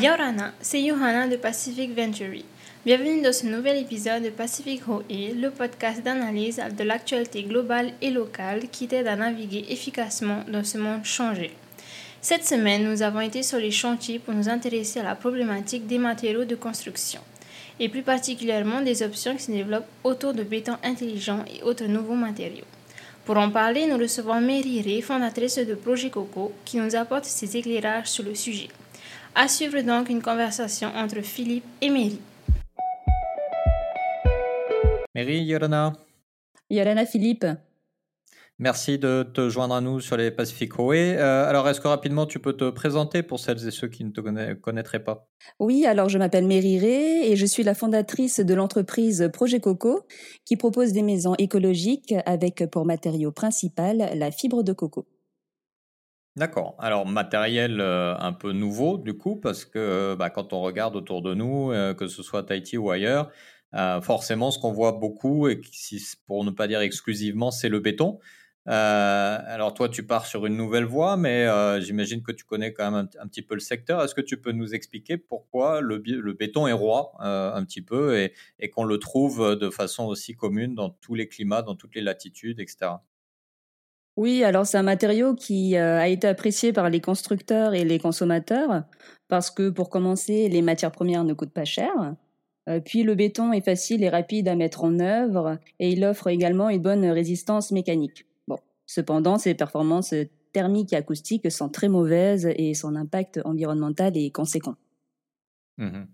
Yorana, c'est Johanna de Pacific Venturi. Bienvenue dans ce nouvel épisode de Pacific HOE, le podcast d'analyse de l'actualité globale et locale qui t'aide à naviguer efficacement dans ce monde changé. Cette semaine, nous avons été sur les chantiers pour nous intéresser à la problématique des matériaux de construction, et plus particulièrement des options qui se développent autour de béton intelligent et autres nouveaux matériaux. Pour en parler, nous recevons Mary Ray, fondatrice de Projet Coco, qui nous apporte ses éclairages sur le sujet. À suivre donc une conversation entre Philippe et Mary. Mary, Yorana. Yorana Philippe. Merci de te joindre à nous sur les Pacific Highway. Euh, alors, est-ce que rapidement tu peux te présenter pour celles et ceux qui ne te connaîtraient pas? Oui, alors je m'appelle Mary Ray et je suis la fondatrice de l'entreprise Projet Coco qui propose des maisons écologiques avec pour matériau principal la fibre de coco. D'accord. Alors, matériel euh, un peu nouveau du coup, parce que euh, bah, quand on regarde autour de nous, que ce soit Tahiti ou ailleurs, forcément ce qu'on voit beaucoup, et pour ne pas dire exclusivement, c'est le béton. Euh, alors toi, tu pars sur une nouvelle voie, mais euh, j'imagine que tu connais quand même un, petit peu le secteur. Est-ce que tu peux nous expliquer pourquoi le, béton est roi euh, un petit peu et, qu'on le trouve de façon aussi commune dans tous les climats, dans toutes les latitudes, etc. Oui, alors c'est un matériau qui a été apprécié par les constructeurs et les consommateurs parce que pour commencer, les matières premières ne coûtent pas cher. Puis le béton est facile et rapide à mettre en œuvre et il offre également une bonne résistance mécanique. Cependant, ses performances thermiques et acoustiques sont très mauvaises et son impact environnemental est conséquent. Mmh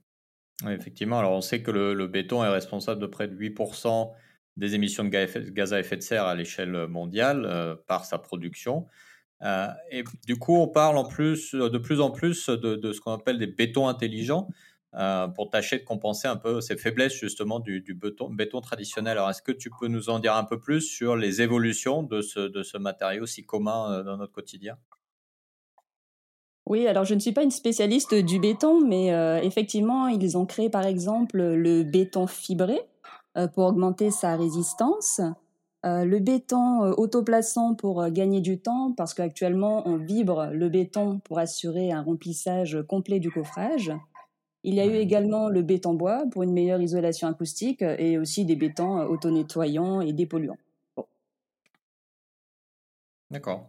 effectivement, alors on sait que le, béton est responsable de près de 8% des émissions de gaz à effet de serre à l'échelle mondiale euh, par sa production. Euh, et du coup, on parle en plus, de plus en plus de ce qu'on appelle des bétons intelligents. Euh, pour tâcher de compenser un peu ces faiblesses justement du, béton, traditionnel. Alors, est-ce que tu peux nous en dire un peu plus sur les évolutions de ce, de ce matériau si commun euh, dans notre quotidien? Oui, alors je ne suis pas une spécialiste du béton, mais euh, effectivement, ils ont créé par exemple le béton fibré pour augmenter sa résistance, le béton autoplaçant pour gagner du temps, parce qu'actuellement on vibre le béton pour assurer un remplissage complet du coffrage. Il y a eu également le béton bois pour une meilleure isolation acoustique et aussi des bétons auto-nettoyants et dépolluants. D'accord.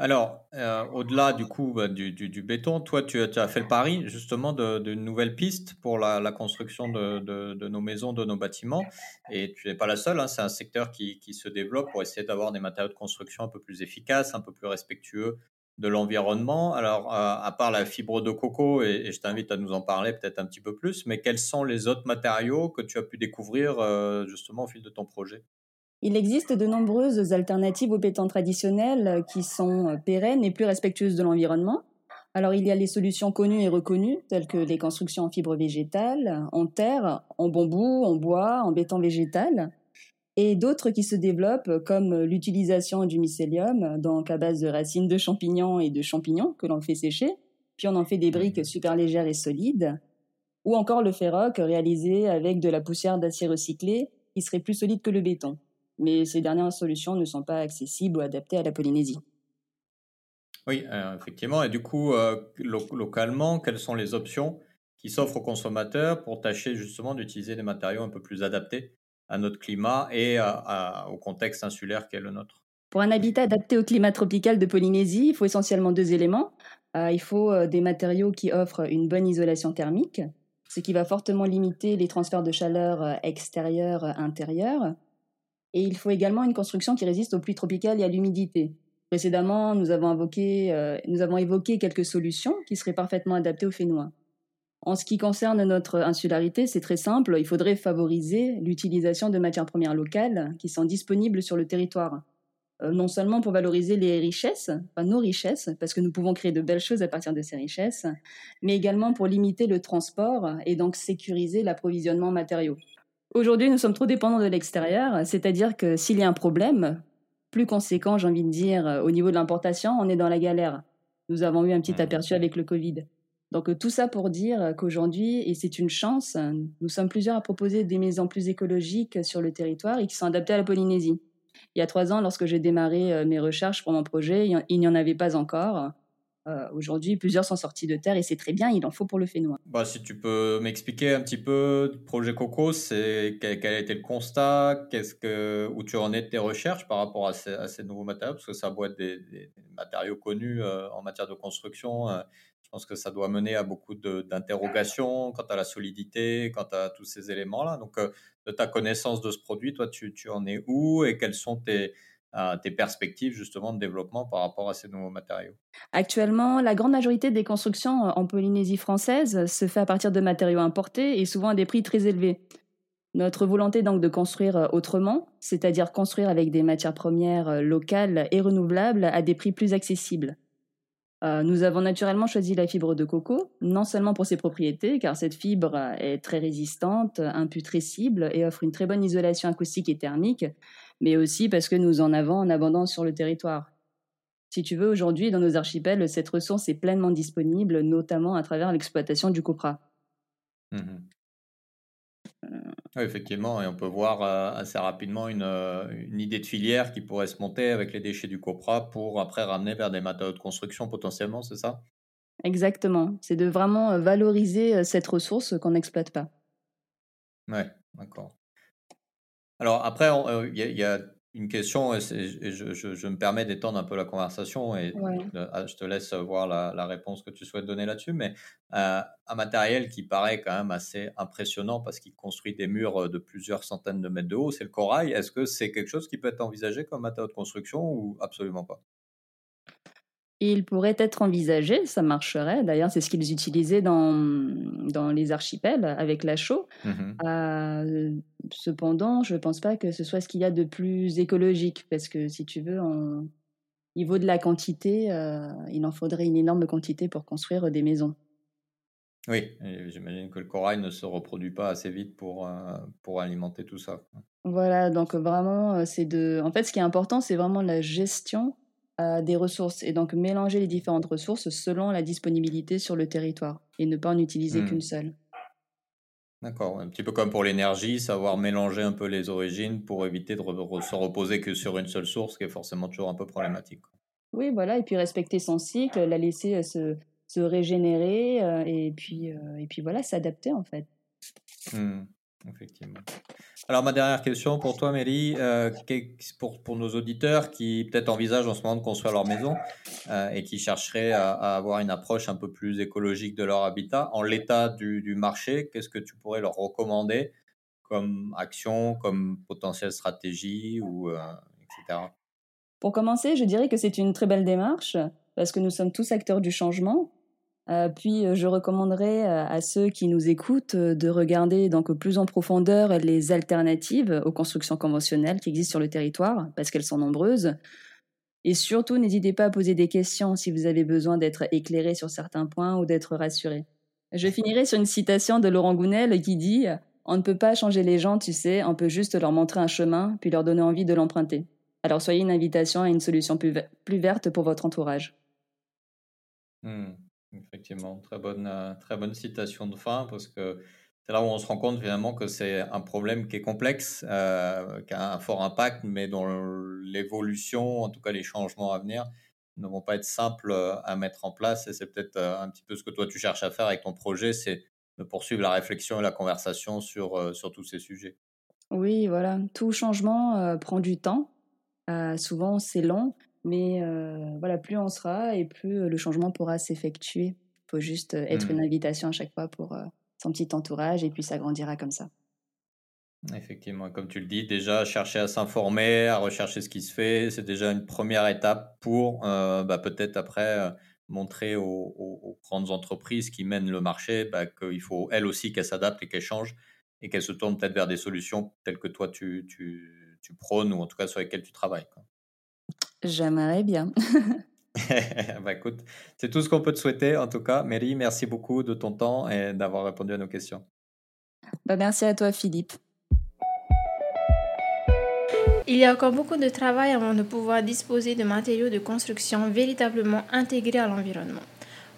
Alors, euh, au-delà du coup bah, du, béton, toi, tu, as fait le pari justement d'une nouvelle piste pour la, construction de, nos maisons, de nos bâtiments. Et tu n'es pas la seule, hein, c'est un secteur qui, se développe pour essayer d'avoir des matériaux de construction un peu plus efficaces, un peu plus respectueux de l'environnement. Alors, à part la fibre de coco, et, je t'invite à nous en parler peut-être un petit peu plus, mais quels sont les autres matériaux que tu as pu découvrir euh, justement au fil de ton projet? Il existe de nombreuses alternatives aux béton traditionnels qui sont pérennes et plus respectueuses de l'environnement. Alors il y a les solutions connues et reconnues, telles que les constructions en fibre végétale, en terre, en bambou, en bois, en béton végétal et d'autres qui se développent comme l'utilisation du mycélium, donc à base de racines de champignons et de champignons que l'on fait sécher, puis on en fait des briques mmh. super légères et solides, ou encore le ferroc réalisé avec de la poussière d'acier recyclé qui serait plus solide que le béton. Mais ces dernières solutions ne sont pas accessibles ou adaptées à la Polynésie. Oui, euh, effectivement. Et du coup, euh, localement, quelles sont les options qui s'offrent aux consommateurs pour tâcher justement d'utiliser des matériaux un peu plus adaptés à notre climat et au contexte insulaire qui est le nôtre? Pour un habitat adapté au climat tropical de Polynésie, il faut essentiellement deux éléments. Euh, il faut des matériaux qui offrent une bonne isolation thermique, ce qui va fortement limiter les transferts de chaleur extérieure-intérieure. Et il faut également une construction qui résiste aux pluies tropicales et à l'humidité. Précédemment, nous avons, avons évoqué quelques solutions qui seraient parfaitement adaptées au Fénois. En ce qui concerne notre insularité, c'est très simple. Il faudrait favoriser l'utilisation de matières premières locales qui sont disponibles sur le territoire. Euh, non seulement pour valoriser les richesses, nos richesses, parce que nous pouvons créer de belles choses à partir de ces richesses, mais également pour limiter le transport et donc sécuriser l'approvisionnement matériaux. Aujourd'hui, nous sommes trop dépendants de l'extérieur, c'est-à-dire que s'il y a un problème, plus conséquent, j'ai envie de dire, au niveau de l'importation, on est dans la galère. Nous avons eu un petit mmh. aperçu avec le Covid. Donc euh, tout ça pour dire qu'aujourd'hui, et c'est une chance, nous sommes plusieurs à proposer des maisons plus écologiques sur le territoire et qui sont adaptées à la Polynésie. Il y a trois ans, lorsque j'ai démarré euh, mes recherches pour mon projet, il n'y en avait pas encore. Euh, aujourd'hui, plusieurs sont sortis de terre et c'est très bien, il en faut pour le Fénois. Bah, si tu peux m'expliquer un petit peu, projet Coco, c'est quel, a été le constat, qu'est-ce que, où tu en es de tes recherches par rapport à ces, à ces nouveaux matériaux, parce que ça doit être des, matériaux connus euh, en matière de construction. Euh, je pense que ça doit mener à beaucoup d'interrogations quant à la solidité, quant à tous ces éléments-là. Donc, de ta connaissance de ce produit, toi, tu, tu en es où et quels sont tes, tes perspectives justement de développement par rapport à ces nouveaux matériaux? Actuellement, la grande majorité des constructions euh, en Polynésie française se fait à partir de matériaux importés et souvent à des prix très élevés. Notre volonté donc de construire euh, autrement, c'est-à-dire construire avec des matières premières euh, locales et renouvelables à des prix plus accessibles. nous avons naturellement choisi la fibre de coco, non seulement pour ses propriétés, car cette fibre est très résistante, imputrescible et offre une très bonne isolation acoustique et thermique, mais aussi parce que nous en avons en abondance sur le territoire. Si tu veux, aujourd'hui, dans nos archipels, cette ressource est pleinement disponible, notamment à travers l'exploitation du copra. Mmh oui, effectivement, et on peut voir euh, assez rapidement euh, une, idée de filière qui pourrait se monter avec les déchets du copra pour après ramener vers des matériaux de construction potentiellement, c'est ça? Exactement, c'est de vraiment euh, valoriser cette ressource qu'on n'exploite pas. Oui, d'accord. Alors après, il y, a une question, et, je, me permets d'étendre un peu la conversation et ah, je te laisse voir la, réponse que tu souhaites donner là-dessus, mais un matériel qui paraît quand même assez impressionnant parce qu'il construit des murs de plusieurs centaines de mètres de haut, c'est le corail. Est-ce que c'est quelque chose qui peut être envisagé comme matériau de construction ou absolument pas? Il pourrait être envisagé, ça marcherait. D'ailleurs, c'est ce qu'ils utilisaient dans, dans les archipels avec la chaux. Mmh euh, cependant, je ne pense pas que ce soit ce qu'il y a de plus écologique, parce que si tu veux, au niveau de la quantité, euh, il en faudrait une énorme quantité pour construire des maisons. Oui, j'imagine que le corail ne se reproduit pas assez vite pour, euh, pour alimenter tout ça. Voilà, donc vraiment, c'est de. En fait, ce qui est important, c'est vraiment la gestion des ressources et donc mélanger les différentes ressources selon la disponibilité sur le territoire et ne pas en utiliser qu'une mmh. seule. D'accord, un petit peu comme pour l'énergie, savoir mélanger un peu les origines pour éviter de se reposer que sur une seule source, qui est forcément toujours un peu problématique. Oui, voilà, et puis respecter son cycle, la laisser euh, se, se régénérer, euh, et, puis, euh, et puis voilà, s'adapter en fait. Mmh. Effectivement. Alors, ma dernière question pour toi, Mélie, euh, pour, pour, nos auditeurs qui peut-être envisagent en ce moment de construire leur maison euh, et qui chercheraient à, avoir une approche un peu plus écologique de leur habitat, en l'état du, du, marché, qu'est-ce que tu pourrais leur recommander comme action, comme potentielle stratégie, ou, euh, etc. Pour commencer, je dirais que c'est une très belle démarche parce que nous sommes tous acteurs du changement euh, puis euh, je recommanderais euh, à ceux qui nous écoutent de regarder donc plus en profondeur les alternatives aux constructions conventionnelles qui existent sur le territoire, parce qu'elles sont nombreuses. Et surtout, n'hésitez pas à poser des questions si vous avez besoin d'être éclairé sur certains points ou d'être rassuré. Je finirai sur une citation de Laurent Gounel qui dit On ne peut pas changer les gens, tu sais, on peut juste leur montrer un chemin, puis leur donner envie de l'emprunter. Alors soyez une invitation à une solution plus, verte pour votre entourage. Mmh. Effectivement, très bonne, euh, très bonne citation de fin parce que c'est là où on se rend compte finalement que c'est un problème qui est complexe, euh, qui a un fort impact, mais dont l'évolution, en tout cas les changements à venir, ne vont pas être simples euh, à mettre en place. Et c'est peut-être un petit peu ce que toi tu cherches à faire avec ton projet, c'est de poursuivre la réflexion et la conversation sur, sur tous ces sujets. Oui, voilà. Tout changement prend du temps. souvent, c'est long. Mais voilà, plus on sera et plus le changement pourra s'effectuer. Il faut juste être une mmh. invitation à chaque fois pour son petit entourage et puis ça grandira comme ça. Effectivement, comme tu le dis, déjà chercher à s'informer, à rechercher ce qui se fait, c'est déjà une première étape pour bah, peut-être après montrer aux, grandes entreprises qui mènent le marché bah, qu'il faut elles aussi qu'elles s'adaptent et qu'elles changent et qu'elles se tournent peut-être vers des solutions telles que toi tu, tu, tu prônes ou en tout cas sur lesquelles tu travailles. J'aimerais bien. bah écoute, c'est tout ce qu'on peut te souhaiter en tout cas. Mary, merci beaucoup de ton temps et d'avoir répondu à nos questions. Bah merci à toi Philippe. Il y a encore beaucoup de travail avant de pouvoir disposer de matériaux de construction véritablement intégrés à l'environnement.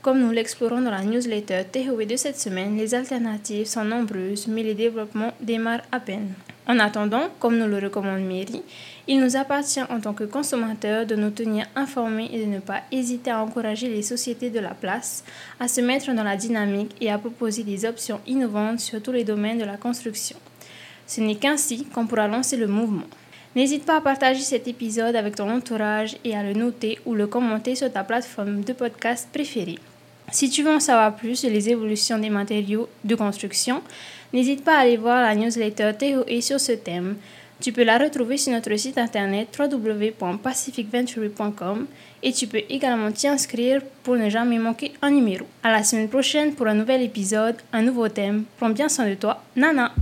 Comme nous l'explorons dans la newsletter THOE de cette semaine, les alternatives sont nombreuses, mais les développements démarrent à peine. En attendant, comme nous le recommande Mairie, il nous appartient en tant que consommateurs de nous tenir informés et de ne pas hésiter à encourager les sociétés de la place à se mettre dans la dynamique et à proposer des options innovantes sur tous les domaines de la construction. Ce n'est qu'ainsi qu'on pourra lancer le mouvement. N'hésite pas à partager cet épisode avec ton entourage et à le noter ou le commenter sur ta plateforme de podcast préférée. Si tu veux en savoir plus sur les évolutions des matériaux de construction, n'hésite pas à aller voir la newsletter TOE sur ce thème. Tu peux la retrouver sur notre site internet www.pacificventury.com et tu peux également t'y inscrire pour ne jamais manquer un numéro. À la semaine prochaine pour un nouvel épisode, un nouveau thème. Prends bien soin de toi. Nana!